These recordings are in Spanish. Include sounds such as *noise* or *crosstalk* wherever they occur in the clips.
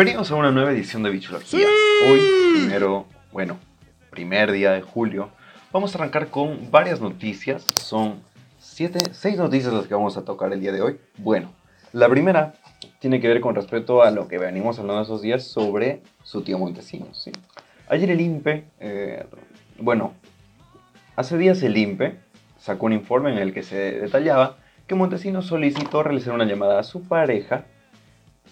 Bienvenidos a una nueva edición de Bichología. Hoy, primero, bueno, primer día de julio, vamos a arrancar con varias noticias. Son siete, seis noticias las que vamos a tocar el día de hoy. Bueno, la primera tiene que ver con respecto a lo que venimos hablando esos días sobre su tío Montesinos. ¿sí? Ayer el INPE, eh, bueno, hace días el INPE sacó un informe en el que se detallaba que Montesinos solicitó realizar una llamada a su pareja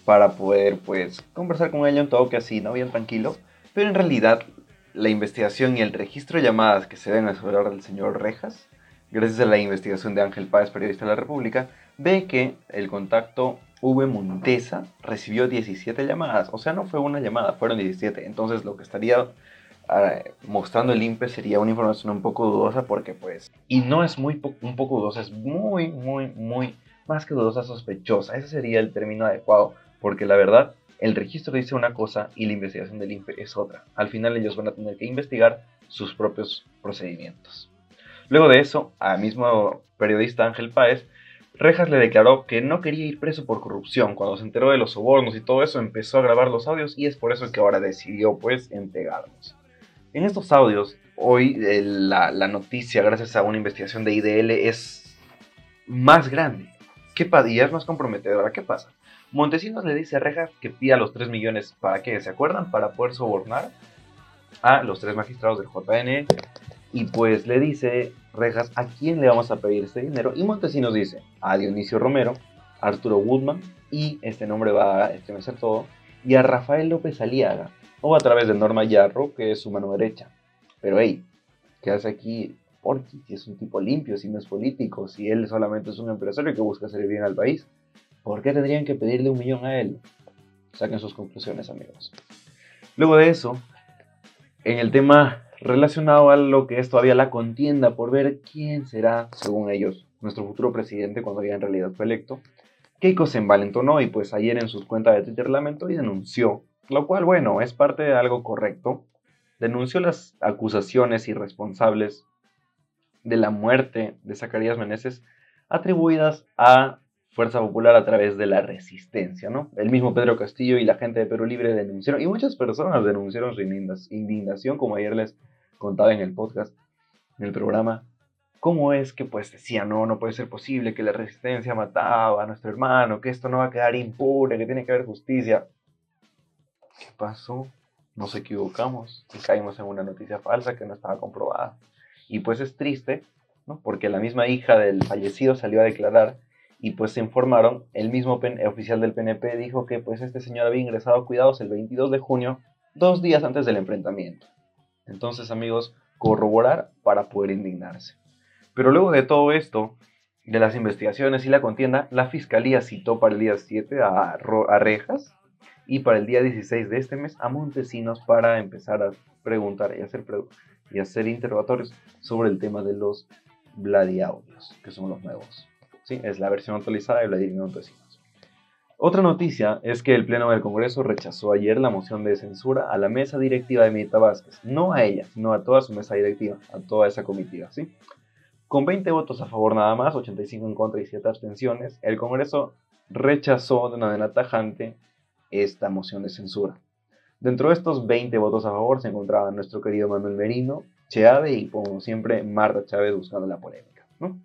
para poder pues conversar con ella un toque así, ¿no? Bien tranquilo. Pero en realidad la investigación y el registro de llamadas que se ven a asegurar del señor Rejas, gracias a la investigación de Ángel Páez, periodista de la República, ve que el contacto V. Montesa recibió 17 llamadas. O sea, no fue una llamada, fueron 17. Entonces lo que estaría ah, mostrando el INPE sería una información un poco dudosa porque pues... Y no es muy un poco dudosa, es muy, muy, muy... Más que dudosa, sospechosa. Ese sería el término adecuado porque la verdad, el registro dice una cosa y la investigación del INPE es otra. Al final ellos van a tener que investigar sus propios procedimientos. Luego de eso, al mismo periodista Ángel Páez, Rejas le declaró que no quería ir preso por corrupción. Cuando se enteró de los sobornos y todo eso, empezó a grabar los audios y es por eso que ahora decidió pues entregarlos. En estos audios, hoy eh, la, noticia, gracias a una investigación de IDL, es más grande. ¿Qué y es más comprometedora. ¿Qué pasa? Montesinos le dice a Rejas que pida los 3 millones para que, ¿se acuerdan? Para poder sobornar a los tres magistrados del JN. Y pues le dice Rejas a quién le vamos a pedir este dinero. Y Montesinos dice a Dionisio Romero, a Arturo Woodman, y este nombre va a estremecer todo, y a Rafael López Aliaga, o a través de Norma Yarro, que es su mano derecha. Pero hey, ¿qué hace aquí Porky? Si es un tipo limpio, si no es político, si él solamente es un empresario que busca hacer bien al país. ¿Por qué tendrían que pedirle un millón a él? Saquen sus conclusiones, amigos. Luego de eso, en el tema relacionado a lo que es todavía la contienda por ver quién será, según ellos, nuestro futuro presidente cuando ya en realidad fue electo, Keiko se envalentonó y pues ayer en sus cuentas de Twitter lamentó y denunció, lo cual bueno, es parte de algo correcto, denunció las acusaciones irresponsables de la muerte de Zacarías Meneses atribuidas a Fuerza Popular a través de la resistencia, ¿no? El mismo Pedro Castillo y la gente de Perú Libre denunciaron, y muchas personas denunciaron su indignación, como ayer les contaba en el podcast, en el programa, cómo es que pues decía, no, no puede ser posible que la resistencia mataba a nuestro hermano, que esto no va a quedar impune, que tiene que haber justicia. ¿Qué pasó? Nos equivocamos y caímos en una noticia falsa que no estaba comprobada. Y pues es triste, ¿no? Porque la misma hija del fallecido salió a declarar y pues se informaron, el mismo oficial del PNP dijo que pues este señor había ingresado a cuidados el 22 de junio, dos días antes del enfrentamiento. Entonces amigos, corroborar para poder indignarse. Pero luego de todo esto, de las investigaciones y la contienda, la fiscalía citó para el día 7 a, a Rejas y para el día 16 de este mes a Montesinos para empezar a preguntar y hacer, y hacer interrogatorios sobre el tema de los Vladiaudios, que son los nuevos. Es la versión actualizada de Vladimir Montesinos. Otra noticia es que el Pleno del Congreso rechazó ayer la moción de censura a la mesa directiva de Mirta Vázquez, no a ella, sino a toda su mesa directiva, a toda esa comitiva, ¿sí? Con 20 votos a favor nada más, 85 en contra y 7 abstenciones, el Congreso rechazó de una manera tajante esta moción de censura. Dentro de estos 20 votos a favor se encontraban nuestro querido Manuel Merino, Cheave y como siempre Marta Chávez buscando la polémica. ¿no?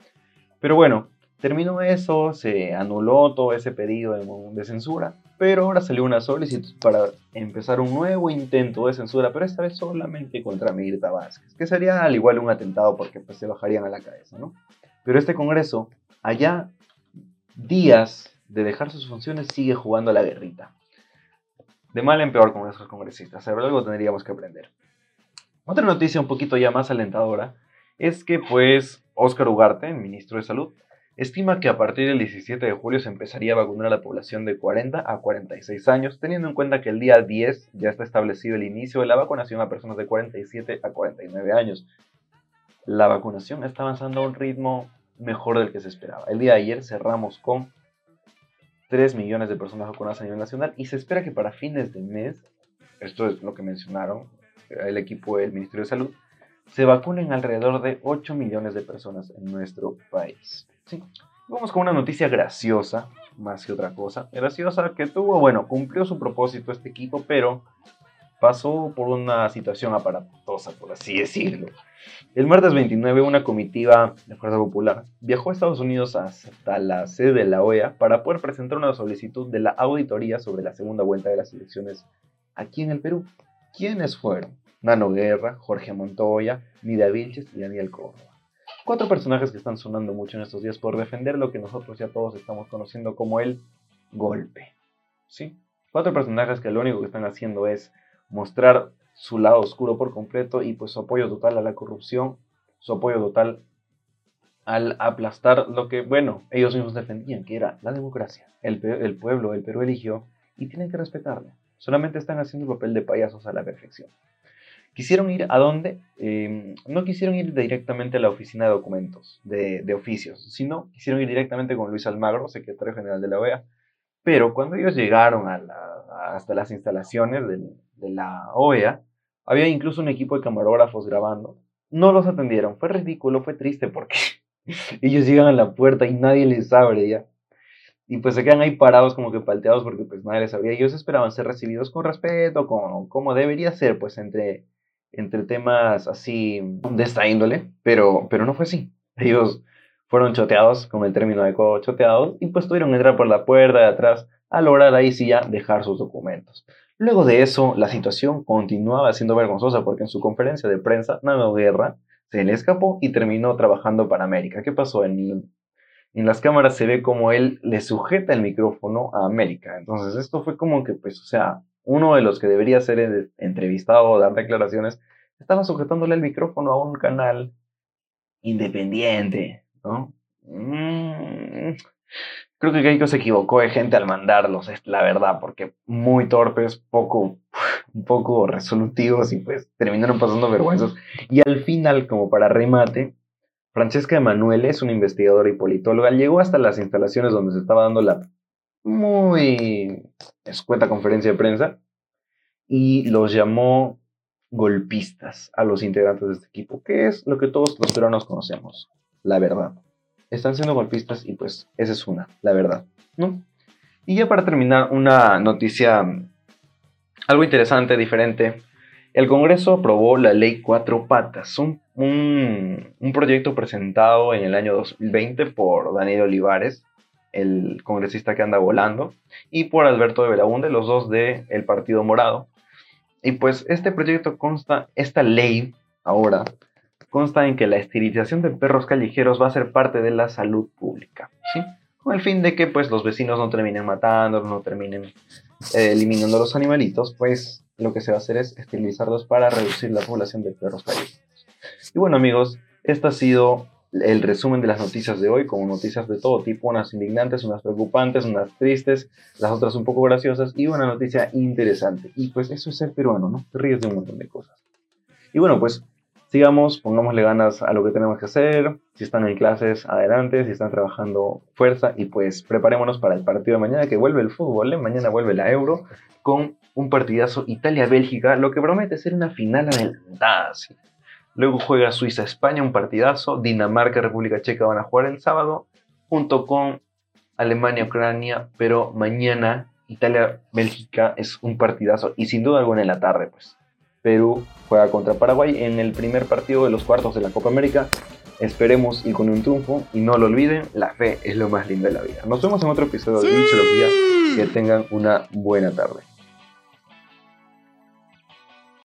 Pero bueno, Terminó eso, se anuló todo ese pedido de, censura, pero ahora salió una solicitud para empezar un nuevo intento de censura, pero esta vez solamente contra Mirta Vázquez, que sería al igual un atentado porque pues, se bajarían a la cabeza, ¿no? Pero este Congreso, allá días de dejar sus funciones, sigue jugando a la guerrita. De mal en peor con nuestros congresistas, pero algo tendríamos que aprender. Otra noticia un poquito ya más alentadora es que pues Óscar Ugarte, ministro de Salud, estima que a partir del 17 de julio se empezaría a vacunar a la población de 40 a 46 años, teniendo en cuenta que el día 10 ya está establecido el inicio de la vacunación a personas de 47 a 49 años. La vacunación está avanzando a un ritmo mejor del que se esperaba. El día de ayer cerramos con 3 millones de personas vacunadas a nivel nacional y se espera que para fines de mes, esto es lo que mencionaron el equipo del Ministerio de Salud, se vacunen alrededor de 8 millones de personas en nuestro país. Vamos con una noticia graciosa, más que otra cosa. Graciosa que tuvo, bueno, cumplió su propósito este equipo, pero pasó por una situación aparatosa, por así decirlo. El martes 29, una comitiva de Fuerza Popular viajó a Estados Unidos hasta la sede de la OEA para poder presentar una solicitud de la auditoría sobre la segunda vuelta de las elecciones aquí en el Perú. ¿Quiénes fueron? Nano Guerra, Jorge Montoya, Nida Vilches y Daniel Córdoba. Cuatro personajes que están sonando mucho en estos días por defender lo que nosotros ya todos estamos conociendo como el golpe. ¿Sí? Cuatro personajes que lo único que están haciendo es mostrar su lado oscuro por completo y pues su apoyo total a la corrupción, su apoyo total al aplastar lo que, bueno, ellos mismos defendían, que era la democracia. El, pueblo, el Perú eligió y tienen que respetarlo. Solamente están haciendo el papel de payasos a la perfección. Quisieron ir a dónde? Em, no quisieron ir directamente a la oficina de documentos, de, oficios, sino quisieron ir directamente con Luis Almagro, secretario general de la OEA. Pero cuando ellos llegaron hasta las instalaciones de la OEA, había incluso un equipo de camarógrafos grabando. No los atendieron, fue ridículo, fue triste porque *laughs* ellos llegan a la puerta y nadie les abre ya. Y pues se quedan ahí parados como que palteados porque pues nadie les abría. Ellos esperaban ser recibidos con respeto, como, como debería ser pues entre entre temas así de esta índole, pero, pero no fue así. Ellos fueron choteados, con el término adecuado, choteados, y pues tuvieron que entrar por la puerta de atrás a lograr ahí sí ya dejar sus documentos. Luego de eso, la situación continuaba siendo vergonzosa porque en su conferencia de prensa, Nano Guerra se le escapó y terminó trabajando para América. ¿Qué pasó? En, en las cámaras se ve como él le sujeta el micrófono a América. Entonces esto fue como que, pues, o sea, uno de los que debería ser entrevistado o dar declaraciones, estaba sujetándole el micrófono a un canal independiente, ¿no? Mm, creo que Keiko se equivocó de gente al mandarlos, es la verdad, porque muy torpes, poco, un poco resolutivos y pues terminaron pasando vergüenzas. Y al final, como para remate, Francesca Emanuele es una investigadora y politóloga, llegó hasta las instalaciones donde se estaba dando la muy escueta conferencia de prensa y los llamó golpistas a los integrantes de este equipo, que es lo que todos los peruanos conocemos, la verdad. Están siendo golpistas y pues esa es una, la verdad, ¿no? Y ya para terminar, una noticia algo interesante, diferente. El Congreso aprobó la Ley Cuatro Patas, un, un, un proyecto presentado en el año 2020 por Daniel Olivares, el congresista que anda volando, y por Alberto de Belaunde, los dos del el Partido Morado. Y pues este proyecto consta, esta ley ahora, consta en que la esterilización de perros callejeros va a ser parte de la salud pública, ¿sí? Con el fin de que pues los vecinos no terminen matando, no terminen eh, eliminando los animalitos, pues lo que se va a hacer es esterilizarlos para reducir la población de perros callejeros. Y bueno amigos, esta ha sido el resumen de las noticias de hoy, como noticias de todo tipo, unas indignantes, unas preocupantes, unas tristes, las otras un poco graciosas y una noticia interesante. Y pues eso es ser peruano, ¿no? Te ríes de un montón de cosas. Y bueno, pues sigamos, pongámosle ganas a lo que tenemos que hacer. Si están en clases, adelante. Si están trabajando, fuerza. Y pues preparémonos para el partido de mañana, que vuelve el fútbol. ¿eh? Mañana vuelve la Euro con un partidazo Italia-Bélgica, lo que promete ser una final adelantada. ¿sí? Luego juega Suiza-España, un partidazo. Dinamarca-República Checa van a jugar el sábado, junto con Alemania-Ucrania. Pero mañana Italia-Bélgica es un partidazo. Y sin duda alguna en la tarde, pues. Perú juega contra Paraguay en el primer partido de los cuartos de la Copa América. Esperemos ir con un triunfo y no lo olviden, la fe es lo más lindo de la vida. Nos vemos en otro episodio de Biología. Que tengan una buena tarde.